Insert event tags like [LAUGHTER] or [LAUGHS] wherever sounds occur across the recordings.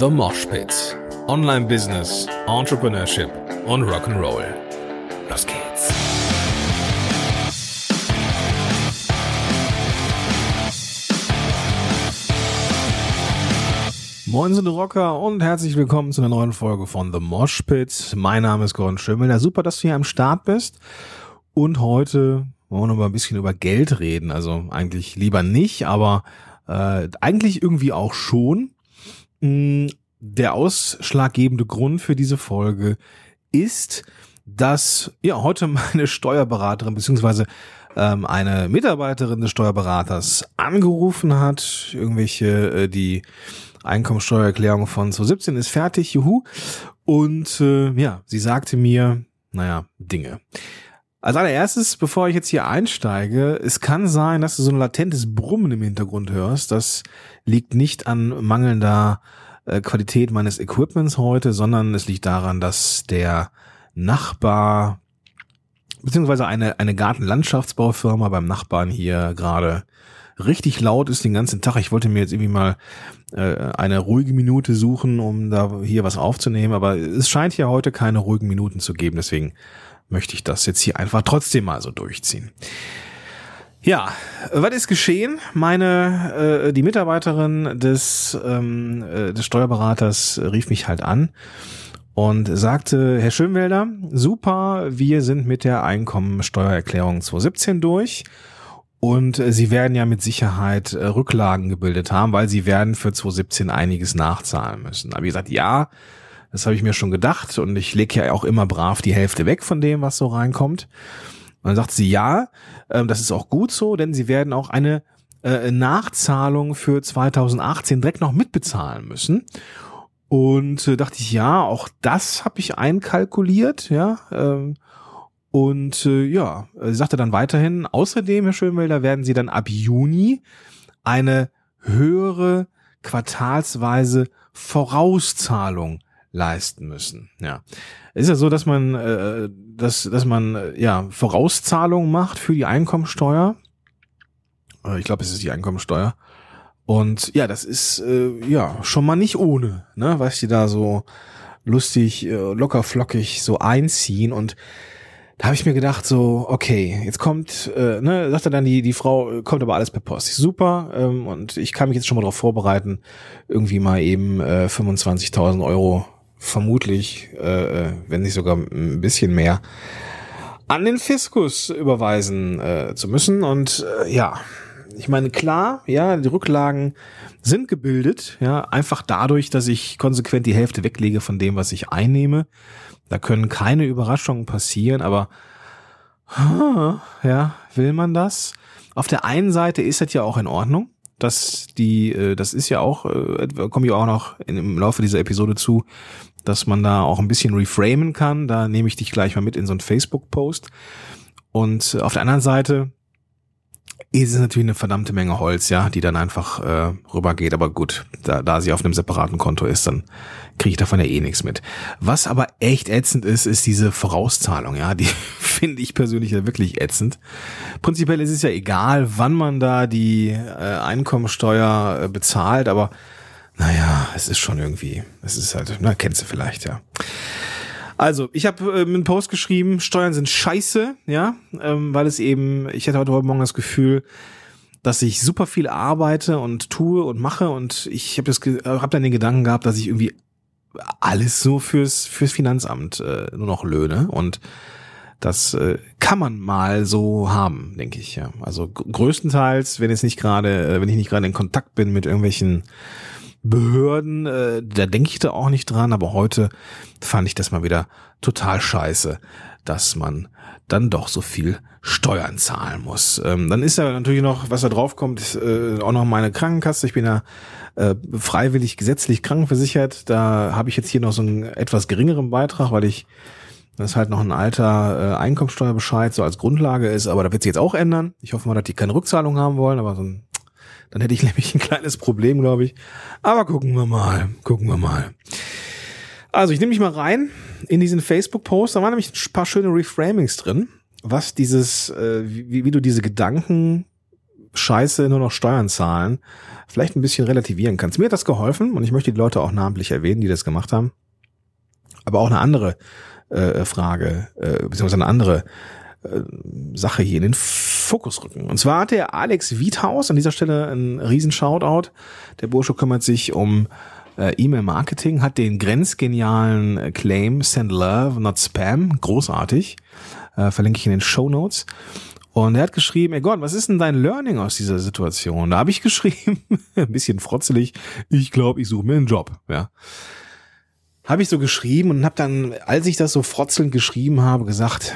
The Mosh Pit. Online Business, Entrepreneurship und Rock'n'Roll. Los geht's. Moin sind Rocker und herzlich willkommen zu einer neuen Folge von The Mosh Pit. Mein Name ist Gordon Schimmel. Super, dass du hier am Start bist. Und heute wollen wir noch mal ein bisschen über Geld reden. Also eigentlich lieber nicht, aber äh, eigentlich irgendwie auch schon. Mm, der ausschlaggebende Grund für diese Folge ist, dass ja heute meine Steuerberaterin beziehungsweise ähm, eine Mitarbeiterin des Steuerberaters angerufen hat, irgendwelche äh, die Einkommensteuererklärung von 2017 ist fertig, juhu. Und äh, ja, sie sagte mir, naja, Dinge. Als allererstes, bevor ich jetzt hier einsteige, es kann sein, dass du so ein latentes Brummen im Hintergrund hörst. Das liegt nicht an mangelnder äh, Qualität meines Equipments heute, sondern es liegt daran, dass der Nachbar beziehungsweise eine, eine Gartenlandschaftsbaufirma beim Nachbarn hier gerade richtig laut ist den ganzen Tag. Ich wollte mir jetzt irgendwie mal äh, eine ruhige Minute suchen, um da hier was aufzunehmen, aber es scheint hier heute keine ruhigen Minuten zu geben, deswegen möchte ich das jetzt hier einfach trotzdem mal so durchziehen. Ja, was ist geschehen? Meine, äh, die Mitarbeiterin des, ähm, äh, des Steuerberaters rief mich halt an und sagte, Herr Schönwälder, super, wir sind mit der Einkommensteuererklärung 2017 durch und äh, Sie werden ja mit Sicherheit äh, Rücklagen gebildet haben, weil Sie werden für 2017 einiges nachzahlen müssen. Aber ich gesagt, ja, das habe ich mir schon gedacht und ich lege ja auch immer brav die Hälfte weg von dem, was so reinkommt. Und dann sagt sie, ja, äh, das ist auch gut so, denn sie werden auch eine äh, Nachzahlung für 2018 direkt noch mitbezahlen müssen. Und äh, dachte ich, ja, auch das habe ich einkalkuliert, ja. Ähm, und äh, ja, sie sagte dann weiterhin, außerdem, Herr Schönwälder, werden Sie dann ab Juni eine höhere quartalsweise Vorauszahlung leisten müssen. Ja, ist ja so, dass man, äh, dass, dass man äh, ja Vorauszahlungen macht für die Einkommensteuer. Äh, ich glaube, es ist die Einkommensteuer. Und ja, das ist äh, ja schon mal nicht ohne, ne, was die da so lustig, äh, locker flockig so einziehen und da habe ich mir gedacht so, okay, jetzt kommt, äh, ne, sagte dann die die Frau, kommt aber alles per Post, super ähm, und ich kann mich jetzt schon mal darauf vorbereiten, irgendwie mal eben äh, 25.000 Euro vermutlich, äh, wenn nicht sogar ein bisschen mehr, an den Fiskus überweisen äh, zu müssen. Und äh, ja, ich meine, klar, ja, die Rücklagen sind gebildet, ja, einfach dadurch, dass ich konsequent die Hälfte weglege von dem, was ich einnehme. Da können keine Überraschungen passieren, aber ja, will man das? Auf der einen Seite ist das ja auch in Ordnung dass die, äh, das ist ja auch, äh, komme ich auch noch im Laufe dieser Episode zu, dass man da auch ein bisschen reframen kann. Da nehme ich dich gleich mal mit in so einen Facebook-Post. Und auf der anderen Seite ist es natürlich eine verdammte Menge Holz, ja, die dann einfach äh, rübergeht. Aber gut, da, da sie auf einem separaten Konto ist, dann kriege ich davon ja eh nichts mit. Was aber echt ätzend ist, ist diese Vorauszahlung, ja, die [LAUGHS] finde ich persönlich ja wirklich ätzend. Prinzipiell ist es ja egal, wann man da die äh, Einkommensteuer äh, bezahlt, aber naja, es ist schon irgendwie, es ist halt, na, kennst du vielleicht, ja. Also, ich habe äh, einen Post geschrieben, Steuern sind scheiße, ja, ähm, weil es eben, ich hatte heute Morgen das Gefühl, dass ich super viel arbeite und tue und mache und ich habe das hab dann den Gedanken gehabt, dass ich irgendwie alles so fürs fürs Finanzamt äh, nur noch löhne und das äh, kann man mal so haben, denke ich ja. Also größtenteils, wenn es nicht gerade, äh, wenn ich nicht gerade in Kontakt bin mit irgendwelchen Behörden, äh, da denke ich da auch nicht dran, aber heute fand ich das mal wieder total scheiße, dass man dann doch so viel Steuern zahlen muss. Ähm, dann ist ja natürlich noch, was da drauf kommt, ist, äh, auch noch meine Krankenkasse. Ich bin ja äh, freiwillig gesetzlich krankenversichert. Da habe ich jetzt hier noch so einen etwas geringeren Beitrag, weil ich das ist halt noch ein alter äh, Einkommensteuerbescheid so als Grundlage ist, aber da wird sich jetzt auch ändern. Ich hoffe mal, dass die keine Rückzahlung haben wollen, aber so ein dann hätte ich [LAUGHS] nämlich ein kleines Problem, glaube ich. Aber gucken wir mal, gucken wir mal. Also ich nehme mich mal rein in diesen Facebook-Post. Da waren nämlich ein paar schöne Reframings drin, was dieses, äh, wie, wie du diese Gedanken Scheiße nur noch Steuern zahlen, vielleicht ein bisschen relativieren kannst. Mir hat das geholfen und ich möchte die Leute auch namentlich erwähnen, die das gemacht haben. Aber auch eine andere äh, Frage, äh, beziehungsweise eine andere äh, Sache hier in den Fokus rücken. Und zwar hat der Alex Wiethaus an dieser Stelle ein riesen Shoutout. Der Bursche kümmert sich um äh, E-Mail-Marketing, hat den grenzgenialen äh, Claim Send Love, not Spam, großartig. Äh, verlinke ich in den Show Notes. Und er hat geschrieben, ey Gott, was ist denn dein Learning aus dieser Situation? Da habe ich [LAUGHS] geschrieben, ein bisschen frotzelig, ich glaube, ich suche mir einen Job. Ja, Habe ich so geschrieben und habe dann, als ich das so frotzelnd geschrieben habe, gesagt,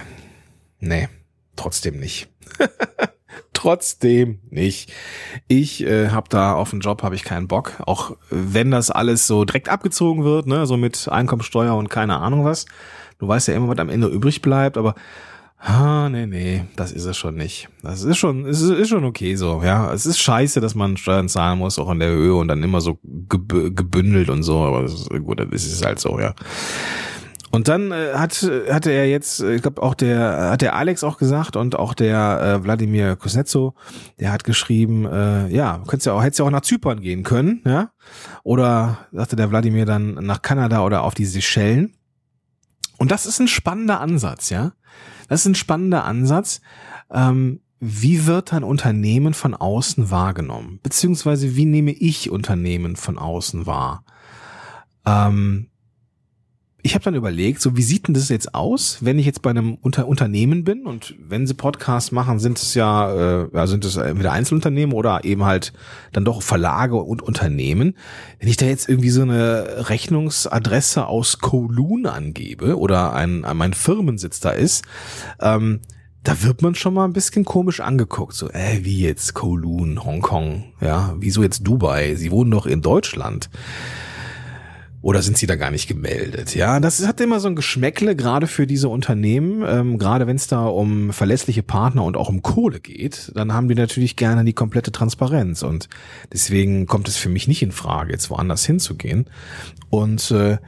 nee, trotzdem nicht. [LAUGHS] trotzdem nicht. Ich äh, habe da auf den Job habe ich keinen Bock, auch wenn das alles so direkt abgezogen wird, ne, so mit Einkommensteuer und keine Ahnung was. Du weißt ja immer, was am Ende übrig bleibt, aber Ah, nee, nee, das ist es schon nicht. Das ist schon, es ist, ist schon okay so, ja. Es ist scheiße, dass man Steuern zahlen muss, auch in der Höhe und dann immer so gebündelt und so, aber das ist, gut, das ist halt so, ja. Und dann äh, hat hatte er jetzt, äh, ich glaube auch der hat der Alex auch gesagt und auch der äh, Wladimir Kuznetso, der hat geschrieben, äh, ja, könntest ja auch hättest ja auch nach Zypern gehen können, ja? Oder sagte der Wladimir dann nach Kanada oder auf die Seychellen. Und das ist ein spannender Ansatz, ja. Das ist ein spannender Ansatz. Ähm, wie wird ein Unternehmen von außen wahrgenommen? Beziehungsweise wie nehme ich Unternehmen von außen wahr? Ähm, ich habe dann überlegt, so wie sieht denn das jetzt aus, wenn ich jetzt bei einem Unter Unternehmen bin und wenn sie Podcasts machen, sind es ja, äh, sind es entweder Einzelunternehmen oder eben halt dann doch Verlage und Unternehmen. Wenn ich da jetzt irgendwie so eine Rechnungsadresse aus Kowloon angebe oder ein, mein Firmensitz da ist, ähm, da wird man schon mal ein bisschen komisch angeguckt. So, äh, wie jetzt Kowloon, Hongkong, ja, wieso jetzt Dubai? Sie wohnen doch in Deutschland. Oder sind sie da gar nicht gemeldet? Ja, das hat immer so ein Geschmäckle, gerade für diese Unternehmen, ähm, gerade wenn es da um verlässliche Partner und auch um Kohle geht, dann haben die natürlich gerne die komplette Transparenz. Und deswegen kommt es für mich nicht in Frage, jetzt woanders hinzugehen. Und äh,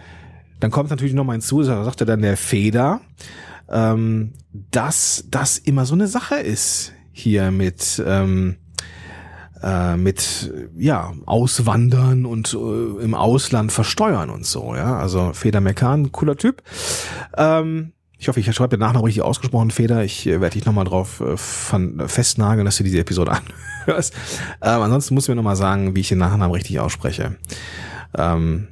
dann kommt natürlich noch mal hinzu, da sagte dann der Feder, ähm, dass das immer so eine Sache ist hier mit ähm, äh, mit ja Auswandern und äh, im Ausland versteuern und so. Ja, also Feder Mekan, cooler Typ. Ähm, ich hoffe, ich schreibe den Nachnamen richtig ausgesprochen, Feder. Ich äh, werde dich nochmal drauf äh, festnageln, dass du diese Episode [LAUGHS] anhörst. Ähm, ansonsten muss ich mir nochmal sagen, wie ich den Nachnamen richtig ausspreche. Ähm,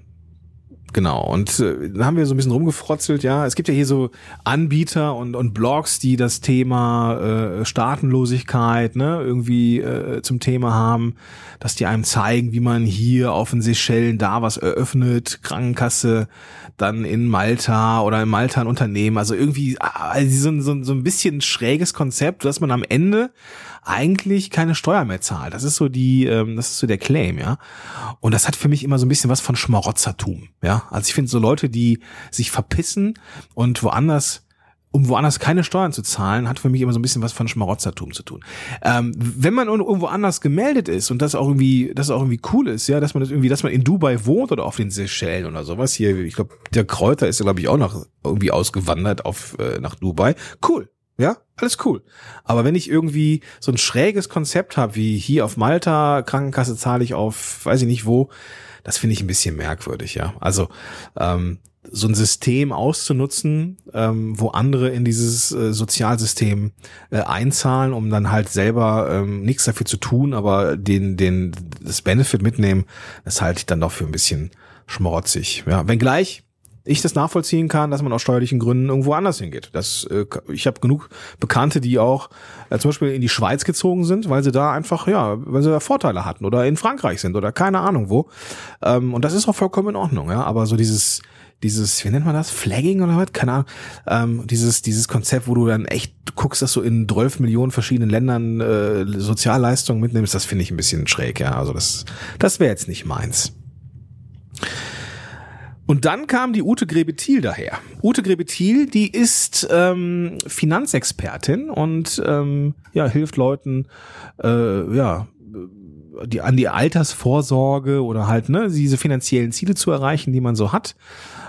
Genau, und äh, da haben wir so ein bisschen rumgefrotzelt, ja. Es gibt ja hier so Anbieter und, und Blogs, die das Thema äh, Staatenlosigkeit ne, irgendwie äh, zum Thema haben, dass die einem zeigen, wie man hier auf den Seychellen da was eröffnet, Krankenkasse, dann in Malta oder in Malta ein Unternehmen. Also irgendwie also so, so, so ein bisschen schräges Konzept, dass man am Ende eigentlich keine Steuer mehr zahlt. Das ist so die, ähm, das ist so der Claim, ja. Und das hat für mich immer so ein bisschen was von Schmarotzertum, ja. Also ich finde so Leute, die sich verpissen und woanders um woanders keine Steuern zu zahlen, hat für mich immer so ein bisschen was von Schmarotzertum zu tun. Ähm, wenn man irgendwo anders gemeldet ist und das auch irgendwie, das auch irgendwie cool ist, ja, dass man das irgendwie, dass man in Dubai wohnt oder auf den Seychellen oder sowas hier, ich glaube, der Kräuter ist ja, glaube ich, auch noch irgendwie ausgewandert auf äh, nach Dubai. Cool, ja, alles cool. Aber wenn ich irgendwie so ein schräges Konzept habe, wie hier auf Malta, Krankenkasse zahle ich auf, weiß ich nicht wo, das finde ich ein bisschen merkwürdig, ja. Also ähm, so ein System auszunutzen, ähm, wo andere in dieses äh, Sozialsystem äh, einzahlen, um dann halt selber ähm, nichts dafür zu tun, aber den, den, das Benefit mitnehmen, das halte ich dann doch für ein bisschen schmorzig. Ja, wenngleich ich das nachvollziehen kann, dass man aus steuerlichen Gründen irgendwo anders hingeht. Das, äh, ich habe genug Bekannte, die auch äh, zum Beispiel in die Schweiz gezogen sind, weil sie da einfach, ja, weil sie da Vorteile hatten oder in Frankreich sind oder keine Ahnung wo. Ähm, und das ist auch vollkommen in Ordnung, ja. Aber so dieses, dieses, wie nennt man das, Flagging oder was? Keine Ahnung. Ähm, dieses, dieses Konzept, wo du dann echt guckst, dass du in 12 Millionen verschiedenen Ländern äh, Sozialleistungen mitnimmst, das finde ich ein bisschen schräg, ja. Also das, das wäre jetzt nicht meins. Und dann kam die Ute Grebethiel daher. Ute Grebethiel, die ist ähm, Finanzexpertin und ähm, ja, hilft Leuten, äh, ja, die, an die Altersvorsorge oder halt ne, diese finanziellen Ziele zu erreichen, die man so hat.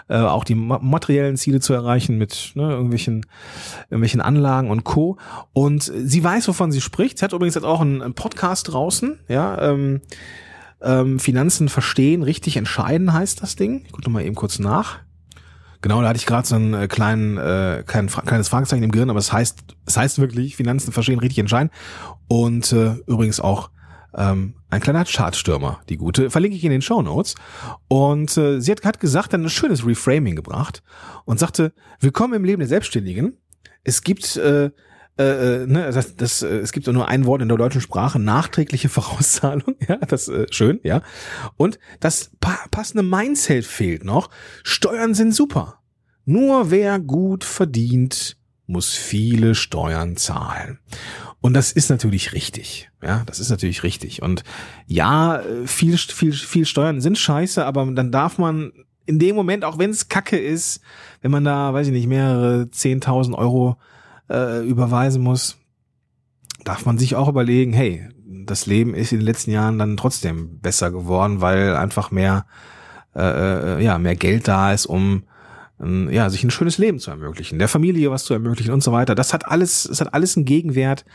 äh, auch die ma materiellen Ziele zu erreichen mit ne, irgendwelchen, irgendwelchen Anlagen und Co. Und sie weiß, wovon sie spricht. Sie hat übrigens jetzt auch einen, einen Podcast draußen, ja, ähm, ähm, Finanzen verstehen, richtig entscheiden heißt das Ding. Ich gucke mal eben kurz nach. Genau, da hatte ich gerade so einen äh, kleinen, äh, kleinen, kleines Fragezeichen im Gehirn, aber es heißt, es heißt wirklich, Finanzen verstehen, richtig entscheiden. Und äh, übrigens auch ähm, ein kleiner Chartstürmer, die gute, verlinke ich in den Show Notes. Und äh, sie hat, hat gesagt, dann ein schönes Reframing gebracht und sagte, willkommen im Leben der Selbstständigen. Es gibt äh, äh, äh, ne, das, das, äh, es gibt nur ein Wort in der deutschen Sprache, nachträgliche [LAUGHS] Vorauszahlung, ja, das äh, schön, ja. Und das pa passende Mindset fehlt noch. Steuern sind super. Nur wer gut verdient, muss viele Steuern zahlen. Und das ist natürlich richtig. Ja, das ist natürlich richtig. Und ja, äh, viel, viel, viel Steuern sind scheiße, aber dann darf man in dem Moment, auch wenn es Kacke ist, wenn man da, weiß ich nicht, mehrere zehntausend Euro äh, überweisen muss, darf man sich auch überlegen, hey, das Leben ist in den letzten Jahren dann trotzdem besser geworden, weil einfach mehr, äh, äh ja, mehr Geld da ist, um ähm, ja, sich ein schönes Leben zu ermöglichen, der Familie was zu ermöglichen und so weiter. Das hat alles, es hat alles einen Gegenwert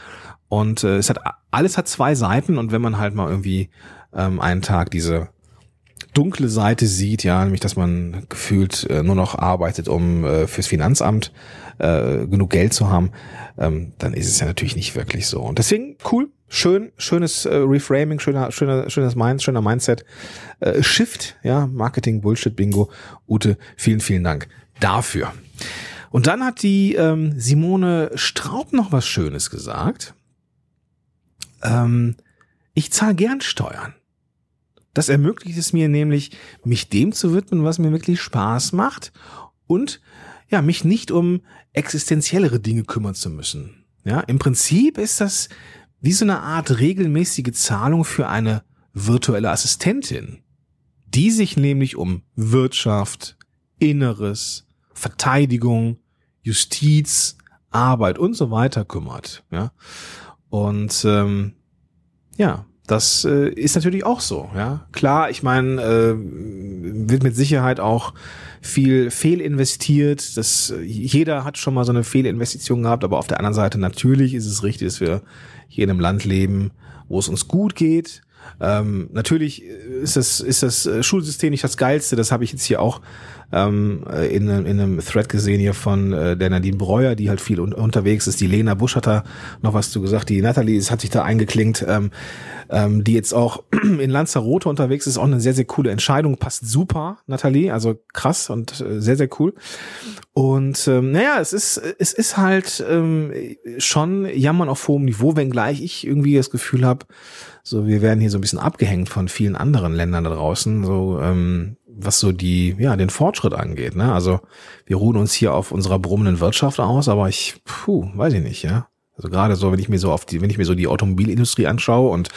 und äh, es hat alles hat zwei Seiten und wenn man halt mal irgendwie ähm, einen Tag diese dunkle Seite sieht, ja, nämlich dass man gefühlt äh, nur noch arbeitet, um äh, fürs Finanzamt äh, genug Geld zu haben, ähm, dann ist es ja natürlich nicht wirklich so. Und deswegen cool, schön, schönes äh, Reframing, schöner, schöner, schönes Mind, schöner Mindset, äh, Shift, ja, Marketing Bullshit Bingo. Ute, vielen, vielen Dank dafür. Und dann hat die ähm, Simone Straub noch was Schönes gesagt. Ähm, ich zahle gern Steuern. Das ermöglicht es mir nämlich, mich dem zu widmen, was mir wirklich Spaß macht und ja, mich nicht um existenziellere Dinge kümmern zu müssen. Ja, im Prinzip ist das wie so eine Art regelmäßige Zahlung für eine virtuelle Assistentin, die sich nämlich um Wirtschaft, Inneres, Verteidigung, Justiz, Arbeit und so weiter kümmert. Ja, und ähm, ja, das äh, ist natürlich auch so, ja. Klar, ich meine, äh, wird mit Sicherheit auch viel fehlinvestiert. Das, jeder hat schon mal so eine Fehlinvestition gehabt, aber auf der anderen Seite natürlich ist es richtig, dass wir hier in einem Land leben, wo es uns gut geht. Ähm, natürlich ist das, ist das Schulsystem nicht das geilste, das habe ich jetzt hier auch ähm, in, in einem Thread gesehen hier von äh, der Nadine Breuer, die halt viel un unterwegs ist. Die Lena Busch hat da noch was zu gesagt. Die Natalie hat sich da eingeklinkt, ähm, ähm, die jetzt auch [CLEARS THROAT] in Lanzarote unterwegs ist. Auch eine sehr, sehr coole Entscheidung. Passt super, Natalie. Also krass und äh, sehr, sehr cool. Und ähm, naja, es ist, es ist halt ähm, schon Jammern auf hohem Niveau, wenngleich ich irgendwie das Gefühl habe, so wir werden hier so ein bisschen abgehängt von vielen anderen Ländern da draußen. So ähm, was so die, ja, den Fortschritt angeht. Ne? Also wir ruhen uns hier auf unserer brummenden Wirtschaft aus, aber ich, puh, weiß ich nicht, ja. Also gerade so, wenn ich mir so auf die, wenn ich mir so die Automobilindustrie anschaue und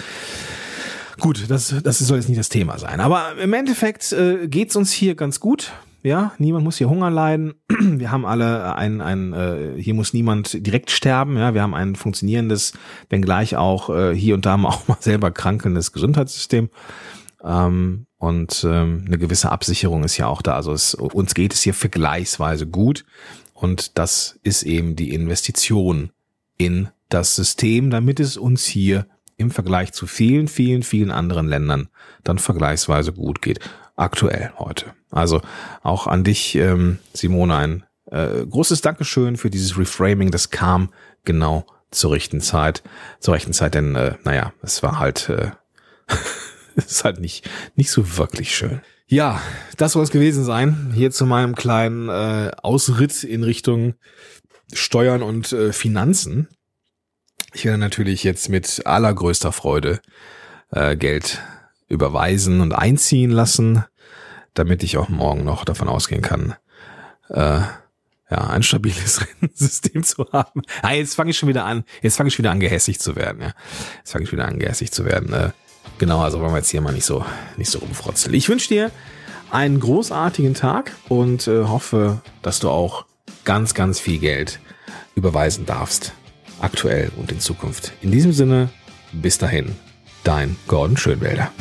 gut, das, das soll jetzt nicht das Thema sein. Aber im Endeffekt äh, geht's uns hier ganz gut. Ja, niemand muss hier Hunger leiden. [CLEARS THROAT] Wir haben alle ein, ein äh, hier muss niemand direkt sterben. Ja, wir haben ein funktionierendes, wenngleich auch äh, hier und da mal [LAUGHS] auch mal selber krankendes Gesundheitssystem. Ähm, und ähm, eine gewisse Absicherung ist ja auch da. Also es, uns geht es hier vergleichsweise gut. Und das ist eben die Investition in das System, damit es uns hier im Vergleich zu vielen, vielen, vielen anderen Ländern dann vergleichsweise gut geht. Aktuell heute. Also auch an dich, ähm, Simone, ein äh, großes Dankeschön für dieses Reframing. Das kam genau zur rechten Zeit. Zur rechten Zeit, denn äh, naja, es war halt äh, [LAUGHS] ist halt nicht, nicht so wirklich schön. Ja, das soll es gewesen sein. Hier zu meinem kleinen äh, Ausritt in Richtung Steuern und äh, Finanzen. Ich werde natürlich jetzt mit allergrößter Freude äh, Geld überweisen und einziehen lassen, damit ich auch morgen noch davon ausgehen kann, äh, ja, ein stabiles [LAUGHS] Rentensystem zu haben. Ah, jetzt fange ich schon wieder an, jetzt fange ich wieder an, gehässig zu werden, ja. Jetzt fange ich wieder an, gehässig zu werden. Äh, Genau, also wollen wir jetzt hier mal nicht so, nicht so rumfrotzeln. Ich wünsche dir einen großartigen Tag und äh, hoffe, dass du auch ganz, ganz viel Geld überweisen darfst. Aktuell und in Zukunft. In diesem Sinne, bis dahin, dein Gordon Schönwälder.